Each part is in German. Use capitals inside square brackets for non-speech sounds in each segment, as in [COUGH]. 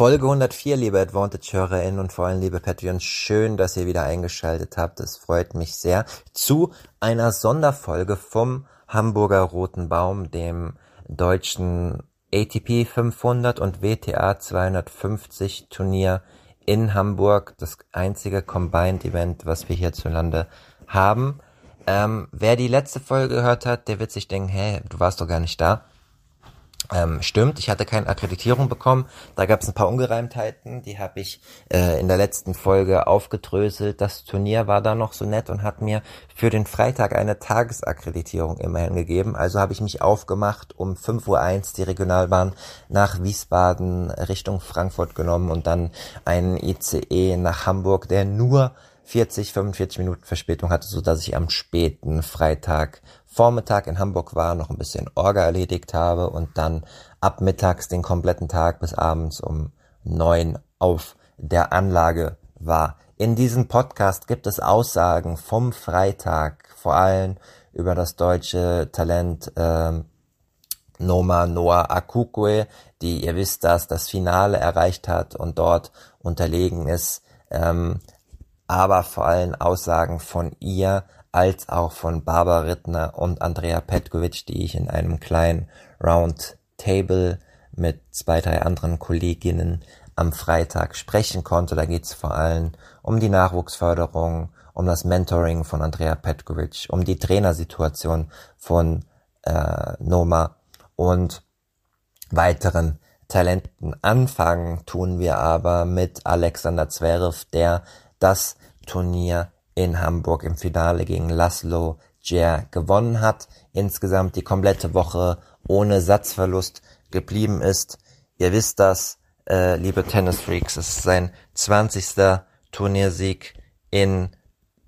Folge 104, liebe Advantage-HörerInnen und vor allem liebe Patreons, schön, dass ihr wieder eingeschaltet habt. Das freut mich sehr. Zu einer Sonderfolge vom Hamburger Roten Baum, dem deutschen ATP 500 und WTA 250 Turnier in Hamburg. Das einzige Combined Event, was wir hierzulande haben. Ähm, wer die letzte Folge gehört hat, der wird sich denken, hä, du warst doch gar nicht da. Ähm, stimmt, ich hatte keine Akkreditierung bekommen. Da gab es ein paar Ungereimtheiten, die habe ich äh, in der letzten Folge aufgedröselt. Das Turnier war da noch so nett und hat mir für den Freitag eine Tagesakkreditierung immerhin gegeben. Also habe ich mich aufgemacht, um 5.01 Uhr die Regionalbahn nach Wiesbaden Richtung Frankfurt genommen und dann einen ICE nach Hamburg, der nur 40, 45 Minuten Verspätung hatte, so dass ich am späten Freitag Vormittag in Hamburg war, noch ein bisschen Orga erledigt habe und dann ab mittags den kompletten Tag bis abends um neun auf der Anlage war. In diesem Podcast gibt es Aussagen vom Freitag, vor allem über das deutsche Talent äh, Noma Noah Akukwe, die, ihr wisst das, das Finale erreicht hat und dort unterlegen ist, ähm, aber vor allem Aussagen von ihr als auch von Barbara Rittner und Andrea Petkovic, die ich in einem kleinen Roundtable mit zwei, drei anderen Kolleginnen am Freitag sprechen konnte. Da geht es vor allem um die Nachwuchsförderung, um das Mentoring von Andrea Petkovic, um die Trainersituation von äh, Noma und weiteren Talenten. Anfangen tun wir aber mit Alexander Zverev, der das Turnier in Hamburg im Finale gegen Laszlo Djer gewonnen hat, insgesamt die komplette Woche ohne Satzverlust geblieben ist. Ihr wisst das, äh, liebe Tennisfreaks, es ist sein 20. Turniersieg in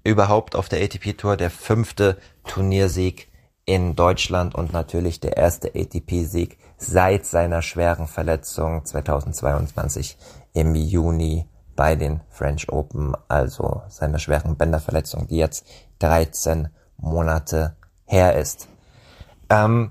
überhaupt auf der ATP Tour, der fünfte Turniersieg in Deutschland und natürlich der erste ATP-Sieg seit seiner schweren Verletzung 2022 im Juni bei den French Open, also seiner schweren Bänderverletzung, die jetzt 13 Monate her ist. Ähm,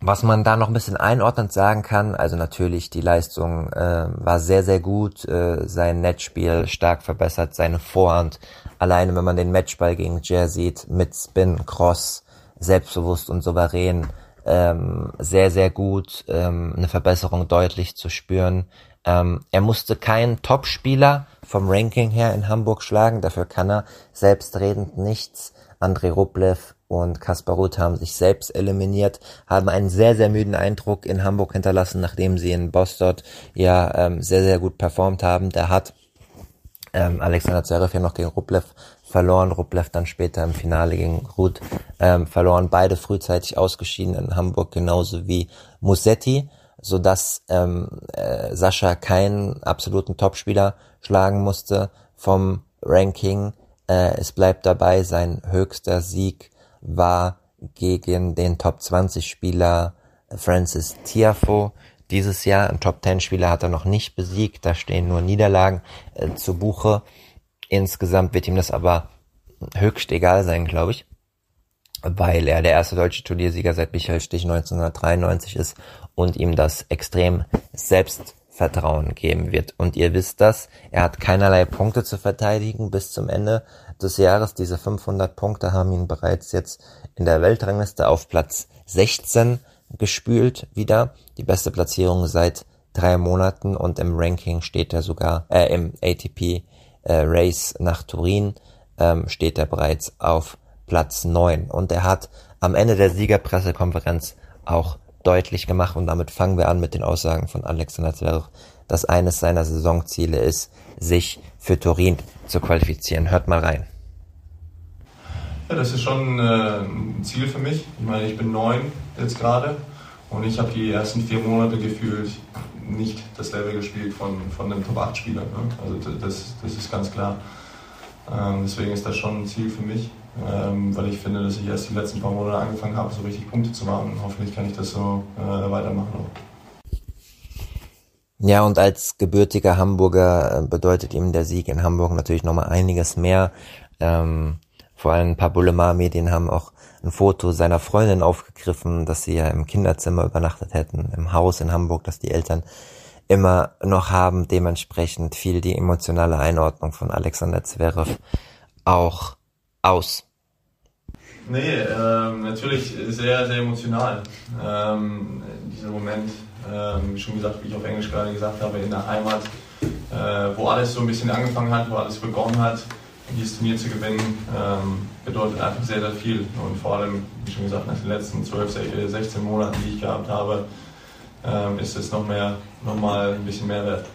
was man da noch ein bisschen einordnend sagen kann, also natürlich die Leistung äh, war sehr, sehr gut, äh, sein Netzspiel stark verbessert, seine Vorhand, alleine wenn man den Matchball gegen Jer sieht, mit Spin, Cross, selbstbewusst und souverän, ähm, sehr, sehr gut, ähm, eine Verbesserung deutlich zu spüren. Ähm, er musste keinen Topspieler vom Ranking her in Hamburg schlagen, dafür kann er selbstredend nichts. Andrei Rublev und Kaspar Ruth haben sich selbst eliminiert, haben einen sehr, sehr müden Eindruck in Hamburg hinterlassen, nachdem sie in Boston ja ähm, sehr, sehr gut performt haben. Der hat ähm, Alexander Zverev ja noch gegen Rublev verloren, Rublev dann später im Finale gegen Ruth ähm, verloren, beide frühzeitig ausgeschieden in Hamburg, genauso wie Musetti so dass ähm, äh, Sascha keinen absoluten Topspieler schlagen musste vom Ranking. Äh, es bleibt dabei, sein höchster Sieg war gegen den Top 20 Spieler Francis Tiafo. Dieses Jahr ein Top 10 Spieler hat er noch nicht besiegt, da stehen nur Niederlagen äh, zu Buche. Insgesamt wird ihm das aber höchst egal sein, glaube ich weil er der erste deutsche Turniersieger seit Michael Stich 1993 ist und ihm das extrem Selbstvertrauen geben wird. Und ihr wisst das, er hat keinerlei Punkte zu verteidigen bis zum Ende des Jahres. Diese 500 Punkte haben ihn bereits jetzt in der Weltrangliste auf Platz 16 gespült wieder. Die beste Platzierung seit drei Monaten und im Ranking steht er sogar, äh, im ATP äh, Race nach Turin ähm, steht er bereits auf Platz 9. Und er hat am Ende der Siegerpressekonferenz auch deutlich gemacht und damit fangen wir an mit den Aussagen von Alexander Zverev, dass eines seiner Saisonziele ist, sich für Turin zu qualifizieren. Hört mal rein. Ja, das ist schon äh, ein Ziel für mich. Ich meine, ich bin neun jetzt gerade Und ich habe die ersten vier Monate gefühlt nicht das Level gespielt von, von einem Top-8-Spieler. Ne? Also das, das ist ganz klar. Ähm, deswegen ist das schon ein Ziel für mich, ähm, weil ich finde, dass ich erst die letzten paar Monate angefangen habe, so richtig Punkte zu machen. Hoffentlich kann ich das so äh, weitermachen. Ja, und als gebürtiger Hamburger äh, bedeutet ihm der Sieg in Hamburg natürlich nochmal einiges mehr. Ähm, vor allem ein paar Boulevard-Medien haben auch ein Foto seiner Freundin aufgegriffen, dass sie ja im Kinderzimmer übernachtet hätten, im Haus in Hamburg, das die Eltern immer noch haben. Dementsprechend fiel die emotionale Einordnung von Alexander Zverev auch aus. Nee, ähm, natürlich sehr, sehr emotional. Ähm, dieser Moment, ähm, schon gesagt, wie ich auf Englisch gerade gesagt habe, in der Heimat, äh, wo alles so ein bisschen angefangen hat, wo alles begonnen hat, dieses Turnier zu gewinnen, ähm, bedeutet einfach sehr, sehr viel. Und vor allem, wie schon gesagt, nach den letzten 12, 16 Monaten, die ich gehabt habe, ähm, ist es noch mehr, noch mal ein bisschen mehr wert.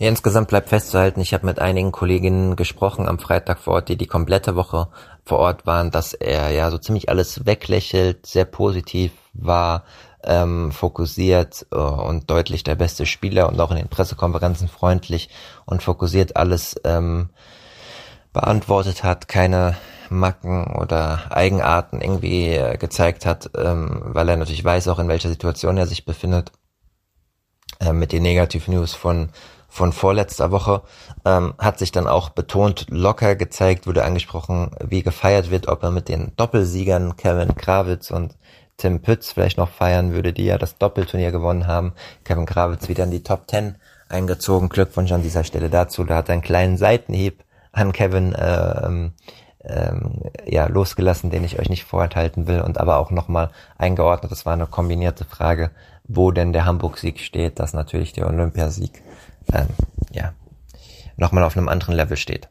Insgesamt bleibt festzuhalten, ich habe mit einigen Kolleginnen gesprochen am Freitag vor Ort, die die komplette Woche vor Ort waren, dass er ja so ziemlich alles weglächelt, sehr positiv war, ähm, fokussiert äh, und deutlich der beste Spieler und auch in den Pressekonferenzen freundlich und fokussiert alles ähm, beantwortet hat, keine Macken oder Eigenarten irgendwie äh, gezeigt hat, ähm, weil er natürlich weiß auch in welcher Situation er sich befindet. Äh, mit den Negativ News von von vorletzter Woche ähm, hat sich dann auch betont locker gezeigt, wurde angesprochen, wie gefeiert wird, ob er mit den Doppelsiegern Kevin Krawitz und Tim Pütz vielleicht noch feiern würde, die ja das Doppelturnier gewonnen haben. Kevin Krawitz wieder in die Top Ten eingezogen. Glückwunsch an dieser Stelle dazu. Da hat er einen kleinen Seitenhieb an Kevin äh, ähm, ähm, ja, losgelassen, den ich euch nicht vorenthalten will und aber auch nochmal eingeordnet. Das war eine kombinierte Frage, wo denn der Hamburg-Sieg steht, dass natürlich der Olympiasieg ähm, ja, nochmal auf einem anderen Level steht.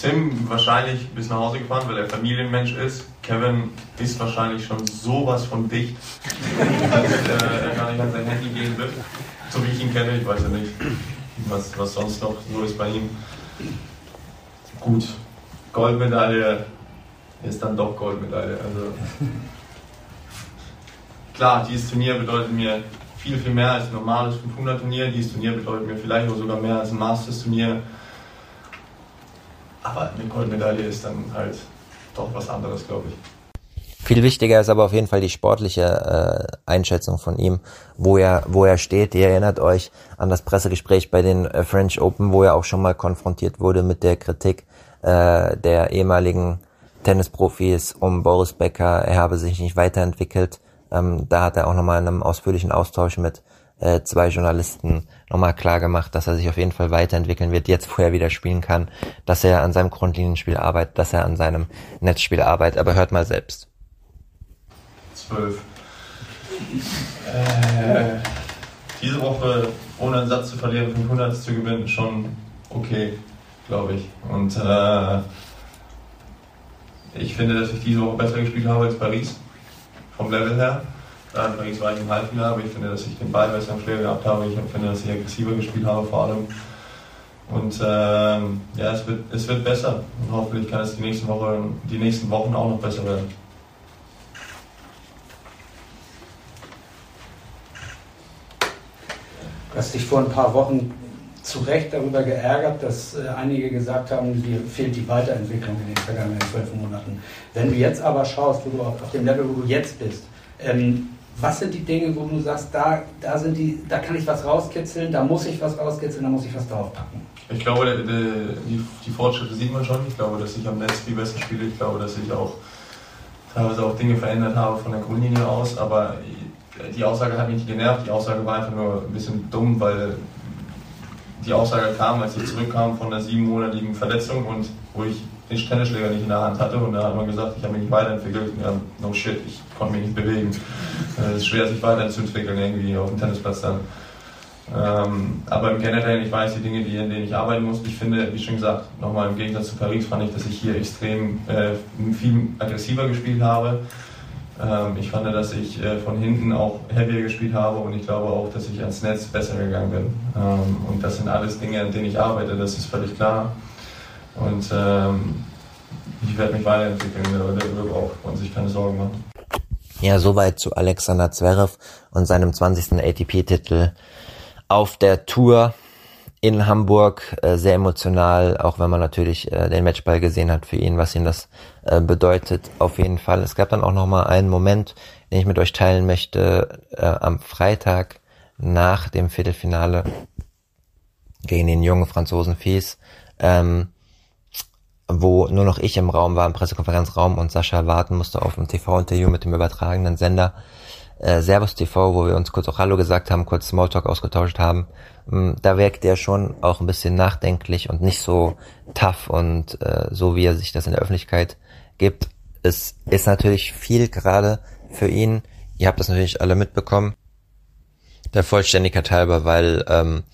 Tim wahrscheinlich bis nach Hause gefahren, weil er Familienmensch ist. Kevin ist wahrscheinlich schon sowas von dicht, dass er gar nicht an sein Handy gehen wird. So wie ich ihn kenne, ich weiß ja nicht, was, was sonst noch so ist bei ihm. Gut, Goldmedaille ist dann doch Goldmedaille. Also klar, dieses Turnier bedeutet mir viel, viel mehr als ein normales 500-Turnier. Dieses Turnier bedeutet mir vielleicht auch sogar mehr als ein Masters-Turnier. Aber eine Goldmedaille ist dann halt doch was anderes, glaube ich. Viel wichtiger ist aber auf jeden Fall die sportliche äh, Einschätzung von ihm, wo er, wo er steht. Ihr erinnert euch an das Pressegespräch bei den äh, French Open, wo er auch schon mal konfrontiert wurde mit der Kritik äh, der ehemaligen Tennisprofis um Boris Becker. Er habe sich nicht weiterentwickelt. Ähm, da hat er auch nochmal in einem ausführlichen Austausch mit äh, zwei Journalisten nochmal klar gemacht, dass er sich auf jeden Fall weiterentwickeln wird, jetzt wo er wieder spielen kann, dass er an seinem Grundlinienspiel arbeitet, dass er an seinem Netzspiel arbeitet. Aber hört mal selbst. Zwölf. Äh, diese Woche ohne einen Satz zu verlieren, 500 zu gewinnen, schon okay, glaube ich. Und äh, ich finde, dass ich diese Woche besser gespielt habe als Paris, vom Level her. In Paris war ich im Halbfinale, aber ich finde, dass ich den Ball besser im Schläger gehabt habe. Ich finde, dass ich aggressiver gespielt habe vor allem. Und ähm, ja, es wird, es wird besser. Und hoffentlich kann es die nächsten, Woche, die nächsten Wochen auch noch besser werden. Du hast dich vor ein paar Wochen zu Recht darüber geärgert, dass äh, einige gesagt haben, dir fehlt die Weiterentwicklung in den vergangenen zwölf Monaten. Wenn du jetzt aber schaust, wo du auf, dem Level, wo du jetzt bist, ähm, was sind die Dinge, wo du sagst, da, da, sind die, da kann ich was rauskitzeln, da muss ich was rauskitzeln, da muss ich was draufpacken? Ich glaube, der, die, die, Fortschritte sieht man schon. Ich glaube, dass ich am Netz viel besser spiele. Ich glaube, dass ich auch teilweise auch Dinge verändert habe von der Grundlinie aus. Aber die Aussage hat mich nicht genervt. Die Aussage war einfach nur ein bisschen dumm, weil die Aussage kam, als ich zurückkam von einer siebenmonatigen Verletzung und wo ich den Tennisschläger nicht in der Hand hatte und da hat man gesagt, ich habe mich nicht weiterentwickelt. Ja, no shit, ich konnte mich nicht bewegen. Äh, es ist schwer, sich weiterzuentwickeln irgendwie auf dem Tennisplatz dann. Ähm, aber im Generellen, ich weiß die Dinge, die, in denen ich arbeiten muss. Ich finde, wie schon gesagt, nochmal im Gegensatz zu Paris fand ich, dass ich hier extrem äh, viel aggressiver gespielt habe. Ähm, ich fand, dass ich äh, von hinten auch heavier gespielt habe und ich glaube auch, dass ich ans Netz besser gegangen bin. Ähm, und das sind alles Dinge, an denen ich arbeite, das ist völlig klar. Und ähm, ich werde mich weiterentwickeln, darüber braucht man sich keine Sorgen machen. Ja, soweit zu Alexander Zverev und seinem 20. ATP-Titel auf der Tour in Hamburg. Äh, sehr emotional, auch wenn man natürlich äh, den Matchball gesehen hat für ihn, was ihm das äh, bedeutet. Auf jeden Fall. Es gab dann auch noch mal einen Moment, den ich mit euch teilen möchte. Äh, am Freitag nach dem Viertelfinale gegen den jungen Franzosen Fies. Ähm, wo nur noch ich im Raum war, im Pressekonferenzraum und Sascha warten musste auf ein TV-Interview mit dem übertragenen Sender äh, Servus TV, wo wir uns kurz auch Hallo gesagt haben, kurz Smalltalk ausgetauscht haben. Ähm, da wirkt er schon auch ein bisschen nachdenklich und nicht so tough und äh, so, wie er sich das in der Öffentlichkeit gibt. Es ist natürlich viel gerade für ihn. Ihr habt das natürlich alle mitbekommen. Der Vollständigkeit halber, weil ähm,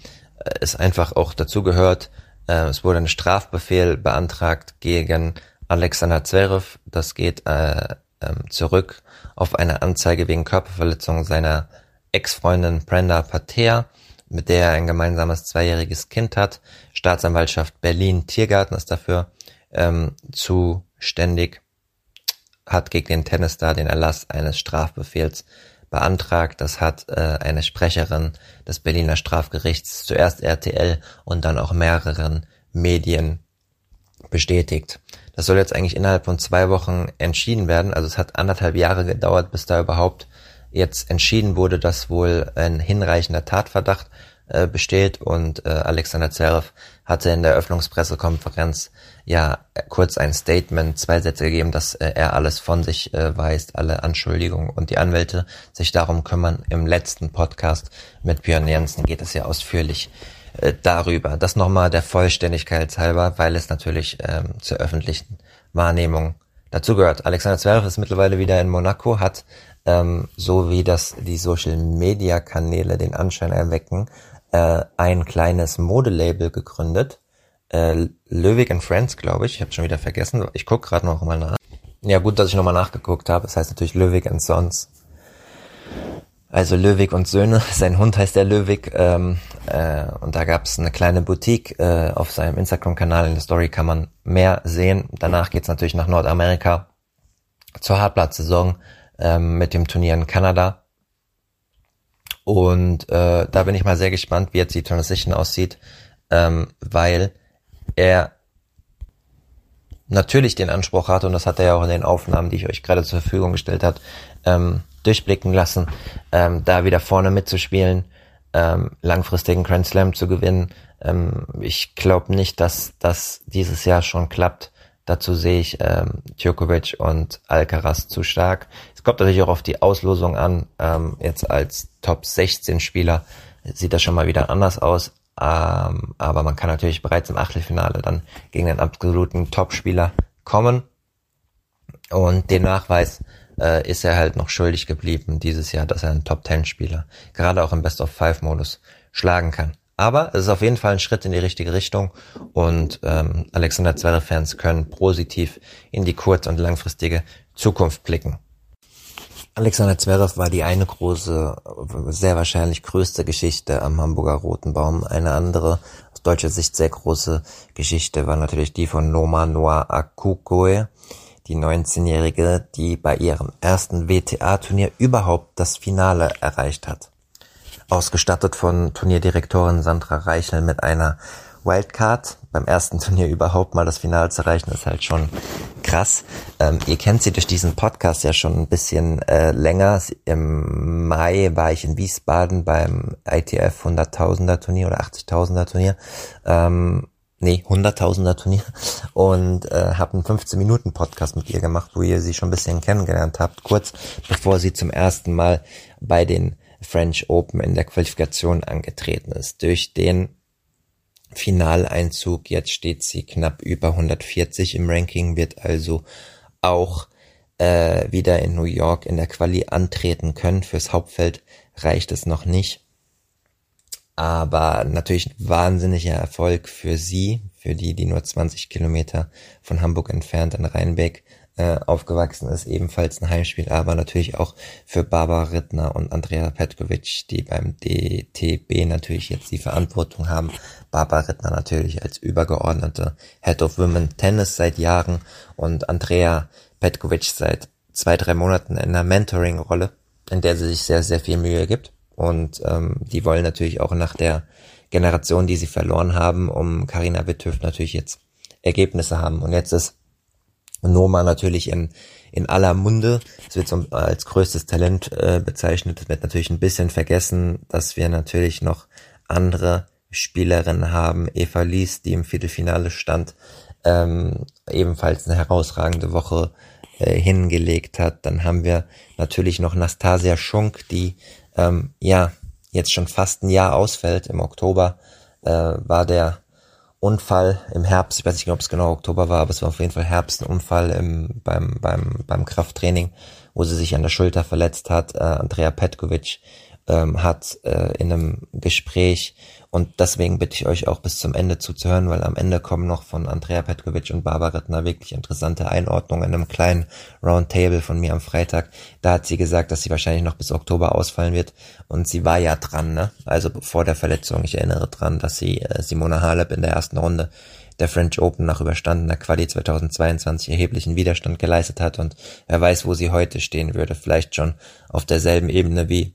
es einfach auch dazu gehört, äh, es wurde ein Strafbefehl beantragt gegen Alexander Zverev. Das geht äh, ähm, zurück auf eine Anzeige wegen Körperverletzung seiner Ex-Freundin Brenda Pater, mit der er ein gemeinsames zweijähriges Kind hat. Staatsanwaltschaft Berlin Tiergarten ist dafür ähm, zuständig, hat gegen den Tennisstar den Erlass eines Strafbefehls beantragt. Das hat äh, eine Sprecherin des Berliner Strafgerichts, zuerst RTL und dann auch mehreren Medien bestätigt. Das soll jetzt eigentlich innerhalb von zwei Wochen entschieden werden. Also es hat anderthalb Jahre gedauert, bis da überhaupt jetzt entschieden wurde, dass wohl ein hinreichender Tatverdacht äh, besteht und äh, Alexander Zverev hatte in der Eröffnungspressekonferenz ja kurz ein Statement, zwei Sätze gegeben, dass äh, er alles von sich äh, weist, alle Anschuldigungen und die Anwälte sich darum kümmern. Im letzten Podcast mit Björn Jensen geht es ja ausführlich äh, darüber. Das nochmal der Vollständigkeit halber, weil es natürlich ähm, zur öffentlichen Wahrnehmung dazugehört. Alexander Zverev ist mittlerweile wieder in Monaco, hat ähm, so wie das die Social Media Kanäle den Anschein erwecken, äh, ein kleines Modelabel gegründet. Äh, Löwig and Friends, glaube ich. Ich habe schon wieder vergessen. Ich gucke gerade noch mal nach. Ja, gut, dass ich nochmal nachgeguckt habe. Das heißt natürlich Löwig and Sons. Also Löwig und Söhne. [LAUGHS] Sein Hund heißt der Löwig. Ähm, äh, und da gab es eine kleine Boutique. Äh, auf seinem Instagram-Kanal in der Story kann man mehr sehen. Danach geht's natürlich nach Nordamerika zur Hartplatzsaison ähm, mit dem Turnier in Kanada. Und äh, da bin ich mal sehr gespannt, wie jetzt die Transition aussieht, ähm, weil er natürlich den Anspruch hat, und das hat er ja auch in den Aufnahmen, die ich euch gerade zur Verfügung gestellt hat, ähm, durchblicken lassen, ähm, da wieder vorne mitzuspielen, ähm, langfristigen Grand Slam zu gewinnen. Ähm, ich glaube nicht, dass das dieses Jahr schon klappt. Dazu sehe ich ähm, Djokovic und Alcaraz zu stark kommt natürlich auch auf die Auslosung an. Ähm, jetzt als Top 16 Spieler sieht das schon mal wieder anders aus. Ähm, aber man kann natürlich bereits im Achtelfinale dann gegen den absoluten Top-Spieler kommen. Und den Nachweis äh, ist er halt noch schuldig geblieben dieses Jahr, dass er einen Top-10-Spieler gerade auch im Best-of-Five-Modus schlagen kann. Aber es ist auf jeden Fall ein Schritt in die richtige Richtung und ähm, Alexander Zverev-Fans können positiv in die kurz- und langfristige Zukunft blicken. Alexander Zverev war die eine große, sehr wahrscheinlich größte Geschichte am Hamburger Roten Baum. Eine andere, aus deutscher Sicht sehr große Geschichte war natürlich die von Noma Noa Akukoe, die 19-Jährige, die bei ihrem ersten WTA-Turnier überhaupt das Finale erreicht hat. Ausgestattet von Turnierdirektorin Sandra Reichel mit einer Wildcard beim ersten Turnier überhaupt mal das Finale zu erreichen, ist halt schon krass. Ähm, ihr kennt sie durch diesen Podcast ja schon ein bisschen äh, länger. Im Mai war ich in Wiesbaden beim ITF 100.000er Turnier oder 80.000er Turnier. Ähm, nee, 100.000er Turnier und äh, habe einen 15 Minuten Podcast mit ihr gemacht, wo ihr sie schon ein bisschen kennengelernt habt, kurz bevor sie zum ersten Mal bei den French Open in der Qualifikation angetreten ist. Durch den Finaleinzug. Jetzt steht sie knapp über 140 im Ranking, wird also auch äh, wieder in New York in der Quali antreten können. Fürs Hauptfeld reicht es noch nicht. Aber natürlich ein wahnsinniger Erfolg für sie, für die, die nur 20 Kilometer von Hamburg entfernt in Rheinbeck äh, aufgewachsen ist, ebenfalls ein Heimspiel, aber natürlich auch für Barbara Rittner und Andrea Petkovic, die beim DTB natürlich jetzt die Verantwortung haben. Barbara Rittner natürlich als übergeordnete Head of Women Tennis seit Jahren und Andrea Petkovic seit zwei, drei Monaten in einer Mentoring-Rolle, in der sie sich sehr, sehr viel Mühe gibt. Und ähm, die wollen natürlich auch nach der Generation, die sie verloren haben, um Karina Witthöft natürlich jetzt Ergebnisse haben. Und jetzt ist Noma natürlich in, in aller Munde. Es wird so als größtes Talent äh, bezeichnet. Es wird natürlich ein bisschen vergessen, dass wir natürlich noch andere Spielerinnen haben. Eva Lies, die im Viertelfinale stand, ähm, ebenfalls eine herausragende Woche äh, hingelegt hat. Dann haben wir natürlich noch Nastasia Schunk, die ähm, ja jetzt schon fast ein Jahr ausfällt. Im Oktober äh, war der Unfall im Herbst, ich weiß nicht, ob es genau Oktober war, aber es war auf jeden Fall Herbst, ein Unfall im, beim, beim, beim Krafttraining, wo sie sich an der Schulter verletzt hat. Äh, Andrea Petkovic ähm, hat äh, in einem Gespräch und deswegen bitte ich euch auch bis zum Ende zuzuhören, weil am Ende kommen noch von Andrea Petkovic und Barbara Rittner wirklich interessante Einordnungen in einem kleinen Roundtable von mir am Freitag. Da hat sie gesagt, dass sie wahrscheinlich noch bis Oktober ausfallen wird und sie war ja dran, ne? Also vor der Verletzung, ich erinnere dran, dass sie äh, Simona Halep in der ersten Runde der French Open nach überstandener Quali 2022 erheblichen Widerstand geleistet hat und wer weiß, wo sie heute stehen würde. Vielleicht schon auf derselben Ebene wie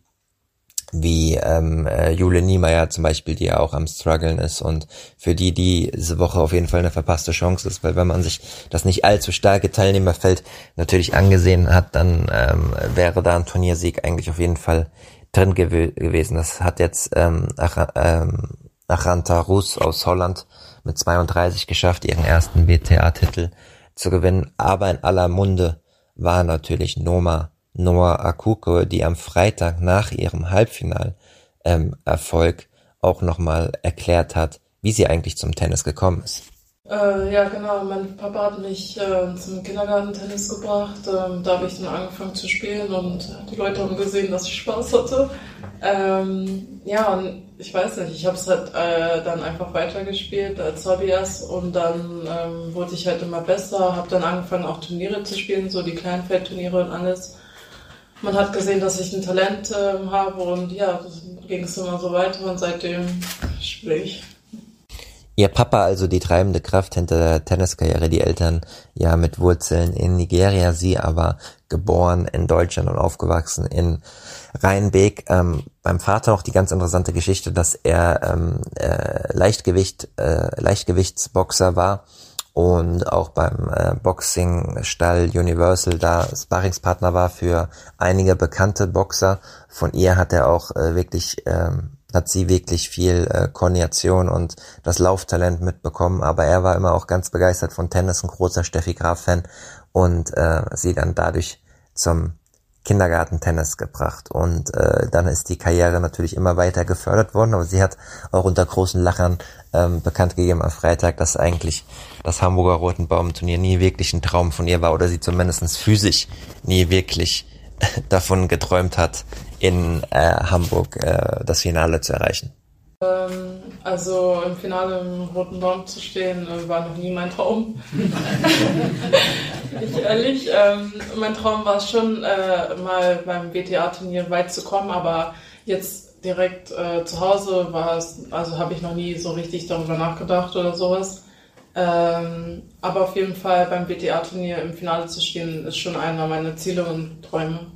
wie ähm, äh, Jule Niemeyer zum Beispiel, die ja auch am struggeln ist und für die diese Woche auf jeden Fall eine verpasste Chance ist, weil wenn man sich das nicht allzu starke Teilnehmerfeld natürlich angesehen hat, dann ähm, wäre da ein Turniersieg eigentlich auf jeden Fall drin gew gewesen. Das hat jetzt ähm, Ach ähm, Achanta Rus aus Holland mit 32 geschafft, ihren ersten WTA-Titel zu gewinnen, aber in aller Munde war natürlich Noma Noah Akuko, die am Freitag nach ihrem Halbfinal ähm, auch nochmal erklärt hat, wie sie eigentlich zum Tennis gekommen ist. Äh, ja, genau. Mein Papa hat mich äh, zum Kindergarten-Tennis gebracht. Ähm, da habe ich dann angefangen zu spielen und die Leute haben gesehen, dass ich Spaß hatte. Ähm, ja, und ich weiß nicht, ich habe es halt äh, dann einfach weitergespielt als Hobby erst und dann ähm, wurde ich halt immer besser, habe dann angefangen auch Turniere zu spielen, so die Kleinfeldturniere und alles man hat gesehen, dass ich ein Talent äh, habe und ja, ging es immer so weiter und seitdem spiele ich. Ihr Papa also die treibende Kraft hinter der Tenniskarriere, die Eltern ja mit Wurzeln in Nigeria, sie aber geboren in Deutschland und aufgewachsen in Rheinbeek. Ähm, beim Vater auch die ganz interessante Geschichte, dass er ähm, äh, Leichtgewicht, äh, Leichtgewichtsboxer war und auch beim äh, Boxing-Stall Universal da Sparringspartner war für einige bekannte Boxer. Von ihr hat er auch äh, wirklich, ähm, hat sie wirklich viel äh, Koordination und das Lauftalent mitbekommen, aber er war immer auch ganz begeistert von Tennis, ein großer Steffi Graf-Fan und äh, sie dann dadurch zum Kindergarten-Tennis gebracht und äh, dann ist die Karriere natürlich immer weiter gefördert worden, aber sie hat auch unter großen Lachern ähm, bekannt gegeben am Freitag, dass eigentlich das Hamburger Rotenbaum-Turnier nie wirklich ein Traum von ihr war oder sie zumindest physisch nie wirklich [LAUGHS] davon geträumt hat, in äh, Hamburg äh, das Finale zu erreichen. Ähm, also im Finale im Roten Baum zu stehen, äh, war noch nie mein Traum. [LAUGHS] ich ehrlich, ähm, mein Traum war es schon, äh, mal beim WTA-Turnier weit zu kommen, aber jetzt direkt äh, zu Hause war es, also habe ich noch nie so richtig darüber nachgedacht oder sowas. Ähm, aber auf jeden Fall beim WTA-Turnier im Finale zu stehen, ist schon einer meiner Ziele und Träume.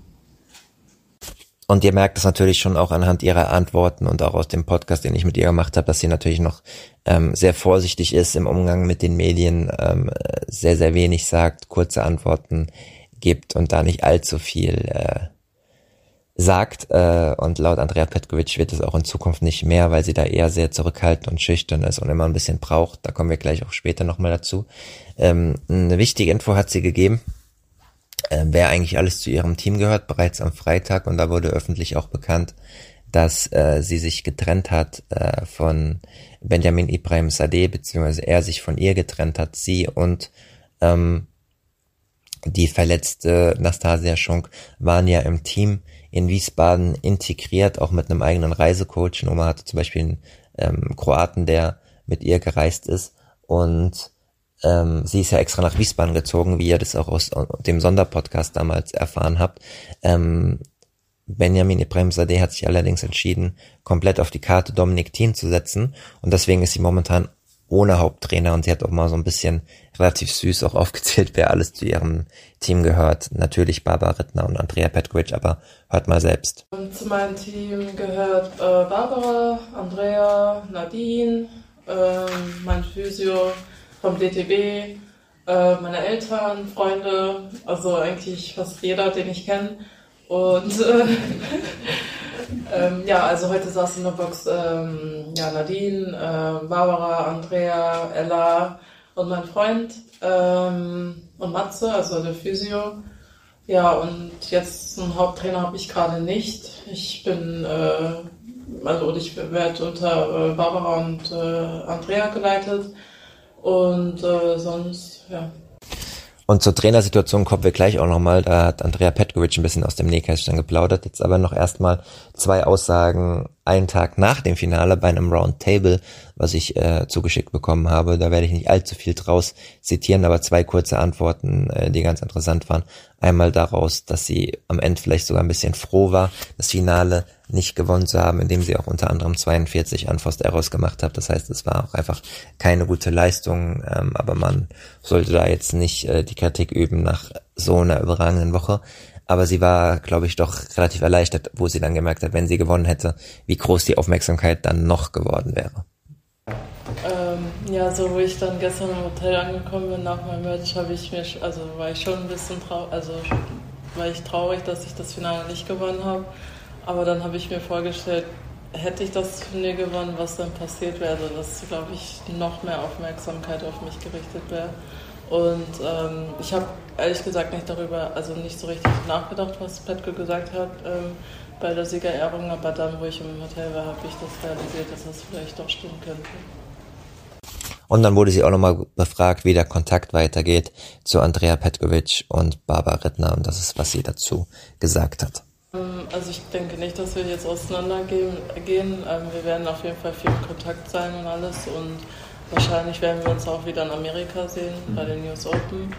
Und ihr merkt es natürlich schon auch anhand ihrer Antworten und auch aus dem Podcast, den ich mit ihr gemacht habe, dass sie natürlich noch ähm, sehr vorsichtig ist im Umgang mit den Medien, ähm, sehr, sehr wenig sagt, kurze Antworten gibt und da nicht allzu viel äh, sagt. Äh, und laut Andrea Petkovic wird es auch in Zukunft nicht mehr, weil sie da eher sehr zurückhaltend und schüchtern ist und immer ein bisschen braucht. Da kommen wir gleich auch später nochmal dazu. Ähm, eine wichtige Info hat sie gegeben wer eigentlich alles zu ihrem Team gehört, bereits am Freitag und da wurde öffentlich auch bekannt, dass äh, sie sich getrennt hat äh, von Benjamin Ibrahim Sadeh, beziehungsweise er sich von ihr getrennt hat, sie und ähm, die verletzte Nastasia Schunk waren ja im Team in Wiesbaden integriert, auch mit einem eigenen Reisecoach. Noma hatte zum Beispiel einen ähm, Kroaten, der mit ihr gereist ist und ähm, sie ist ja extra nach Wiesbaden gezogen, wie ihr das auch aus dem Sonderpodcast damals erfahren habt. Ähm, Benjamin Ibrahim Sadeh hat sich allerdings entschieden, komplett auf die Karte Dominik Thien zu setzen und deswegen ist sie momentan ohne Haupttrainer und sie hat auch mal so ein bisschen relativ süß auch aufgezählt, wer alles zu ihrem Team gehört. Natürlich Barbara Rittner und Andrea Petkovic, aber hört mal selbst. Zu meinem Team gehört äh, Barbara, Andrea, Nadine, äh, mein Physio vom DTB, äh, meine Eltern, Freunde, also eigentlich fast jeder, den ich kenne. Und äh, [LAUGHS] ähm, ja, also heute saß in der Box ähm, ja, Nadine, äh, Barbara, Andrea, Ella und mein Freund ähm, und Matze, also der Physio. Ja, und jetzt einen Haupttrainer habe ich gerade nicht. Ich bin, äh, also ich werde unter äh, Barbara und äh, Andrea geleitet. Und äh, sonst, ja, und zur Trainersituation kommen wir gleich auch nochmal. Da hat Andrea Petkovic ein bisschen aus dem Nähkästchen geplaudert. Jetzt aber noch erstmal zwei Aussagen einen Tag nach dem Finale bei einem Roundtable, was ich äh, zugeschickt bekommen habe. Da werde ich nicht allzu viel draus zitieren, aber zwei kurze Antworten, äh, die ganz interessant waren. Einmal daraus, dass sie am Ende vielleicht sogar ein bisschen froh war, das Finale nicht gewonnen zu haben, indem sie auch unter anderem 42 Unforced Errors gemacht hat. Das heißt, es war auch einfach keine gute Leistung, ähm, aber man sollte da jetzt nicht äh, die Kritik üben nach so einer überragenden Woche. Aber sie war, glaube ich, doch relativ erleichtert, wo sie dann gemerkt hat, wenn sie gewonnen hätte, wie groß die Aufmerksamkeit dann noch geworden wäre. Ähm, ja, so wo ich dann gestern im Hotel angekommen bin nach meinem Match, habe ich mir, also war ich schon ein bisschen traurig, also war ich traurig, dass ich das Finale nicht gewonnen habe. Aber dann habe ich mir vorgestellt, hätte ich das Turnier gewonnen, was dann passiert wäre, also dass, glaube ich, noch mehr Aufmerksamkeit auf mich gerichtet wäre. Und ähm, ich habe ehrlich gesagt nicht darüber, also nicht so richtig nachgedacht, was Petko gesagt hat ähm, bei der Siegerehrung, aber dann, wo ich im Hotel war, habe ich das realisiert, dass das vielleicht doch stimmen könnte. Und dann wurde sie auch nochmal befragt, wie der Kontakt weitergeht zu Andrea Petkovic und Barbara Rittner und das ist, was sie dazu gesagt hat. Ähm, also ich denke nicht, dass wir jetzt auseinandergehen. Ähm, wir werden auf jeden Fall viel in Kontakt sein und alles und wahrscheinlich werden wir uns auch wieder in Amerika sehen bei den News Open.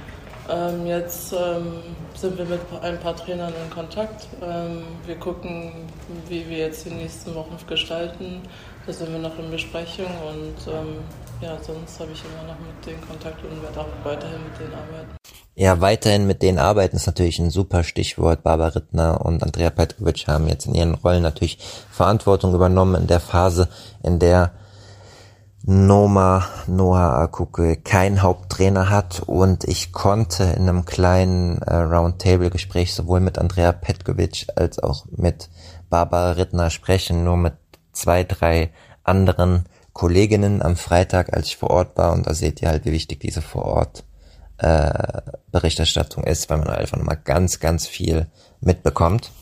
Ähm, jetzt sind wir mit ein paar Trainern in Kontakt. Wir gucken, wie wir jetzt die nächsten Wochen gestalten. Da sind wir noch in Besprechung und ja, sonst habe ich immer noch mit denen Kontakt und werde auch weiterhin mit denen arbeiten. Ja, weiterhin mit denen arbeiten ist natürlich ein super Stichwort. Barbara Rittner und Andrea Petkovic haben jetzt in ihren Rollen natürlich Verantwortung übernommen in der Phase, in der Noma Noah Akuke kein Haupttrainer hat und ich konnte in einem kleinen äh, Roundtable-Gespräch sowohl mit Andrea Petkovic als auch mit Barbara Rittner sprechen, nur mit zwei, drei anderen Kolleginnen am Freitag, als ich vor Ort war und da seht ihr halt, wie wichtig diese vor Ort äh, Berichterstattung ist, weil man einfach nochmal ganz, ganz viel mitbekommt.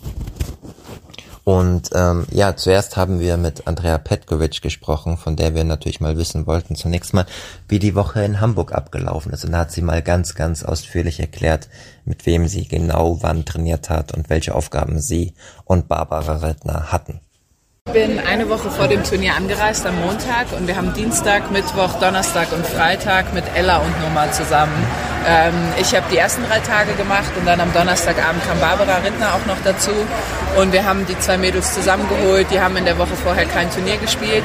Und ähm, ja, zuerst haben wir mit Andrea Petkovic gesprochen, von der wir natürlich mal wissen wollten, zunächst mal, wie die Woche in Hamburg abgelaufen ist. Und da hat sie mal ganz, ganz ausführlich erklärt, mit wem sie genau wann trainiert hat und welche Aufgaben sie und Barbara Redner hatten. Ich bin eine Woche vor dem Turnier angereist am Montag und wir haben Dienstag, Mittwoch, Donnerstag und Freitag mit Ella und Noma zusammen. Ähm, ich habe die ersten drei Tage gemacht und dann am Donnerstagabend kam Barbara Rittner auch noch dazu und wir haben die zwei Mädels zusammengeholt. Die haben in der Woche vorher kein Turnier gespielt.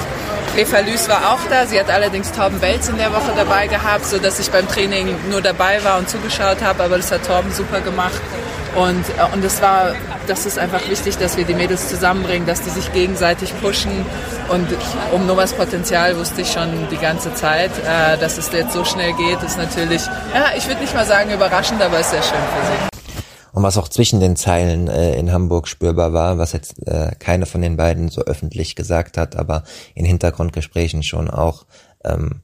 Eva Lüß war auch da. Sie hat allerdings Torben Welz in der Woche dabei gehabt, sodass ich beim Training nur dabei war und zugeschaut habe. Aber das hat Torben super gemacht. Und, äh, und es war, das ist einfach wichtig, dass wir die Mädels zusammenbringen, dass die sich gegenseitig pushen. Und um Novas Potenzial wusste ich schon die ganze Zeit. Äh, dass es jetzt so schnell geht, ist natürlich, ja, ich würde nicht mal sagen überraschend, aber ist sehr schön für sie. Und was auch zwischen den Zeilen äh, in Hamburg spürbar war, was jetzt äh, keine von den beiden so öffentlich gesagt hat, aber in Hintergrundgesprächen schon auch ähm,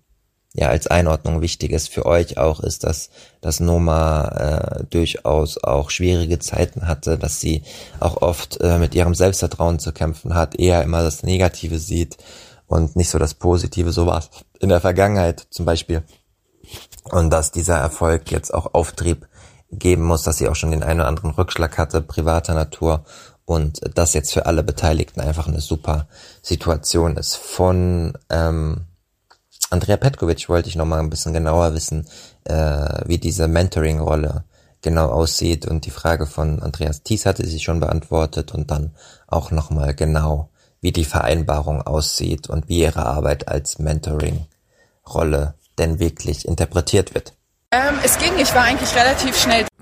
ja als Einordnung wichtig ist für euch auch, ist, dass, dass Noma äh, durchaus auch schwierige Zeiten hatte, dass sie auch oft äh, mit ihrem Selbstvertrauen zu kämpfen hat, eher immer das Negative sieht und nicht so das Positive, so war in der Vergangenheit zum Beispiel. Und dass dieser Erfolg jetzt auch Auftrieb geben muss, dass sie auch schon den einen oder anderen Rückschlag hatte, privater Natur und das jetzt für alle Beteiligten einfach eine super Situation ist. Von ähm, Andrea Petkovic wollte ich noch mal ein bisschen genauer wissen, äh, wie diese Mentoring-Rolle genau aussieht und die Frage von Andreas Thies hatte sie schon beantwortet und dann auch noch mal genau, wie die Vereinbarung aussieht und wie ihre Arbeit als Mentoring-Rolle denn wirklich interpretiert wird. Ähm, es ging, ich war eigentlich relativ schnell.